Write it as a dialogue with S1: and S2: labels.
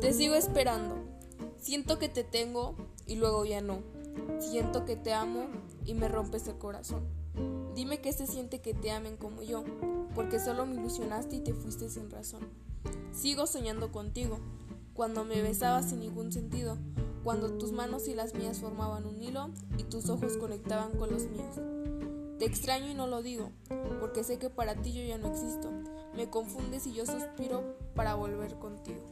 S1: Te sigo esperando. Siento que te tengo y luego ya no. Siento que te amo y me rompes el corazón. Dime qué se siente que te amen como yo, porque solo me ilusionaste y te fuiste sin razón. Sigo soñando contigo, cuando me besabas sin ningún sentido, cuando tus manos y las mías formaban un hilo y tus ojos conectaban con los míos. Te extraño y no lo digo, porque sé que para ti yo ya no existo. Me confundes y yo suspiro para volver contigo.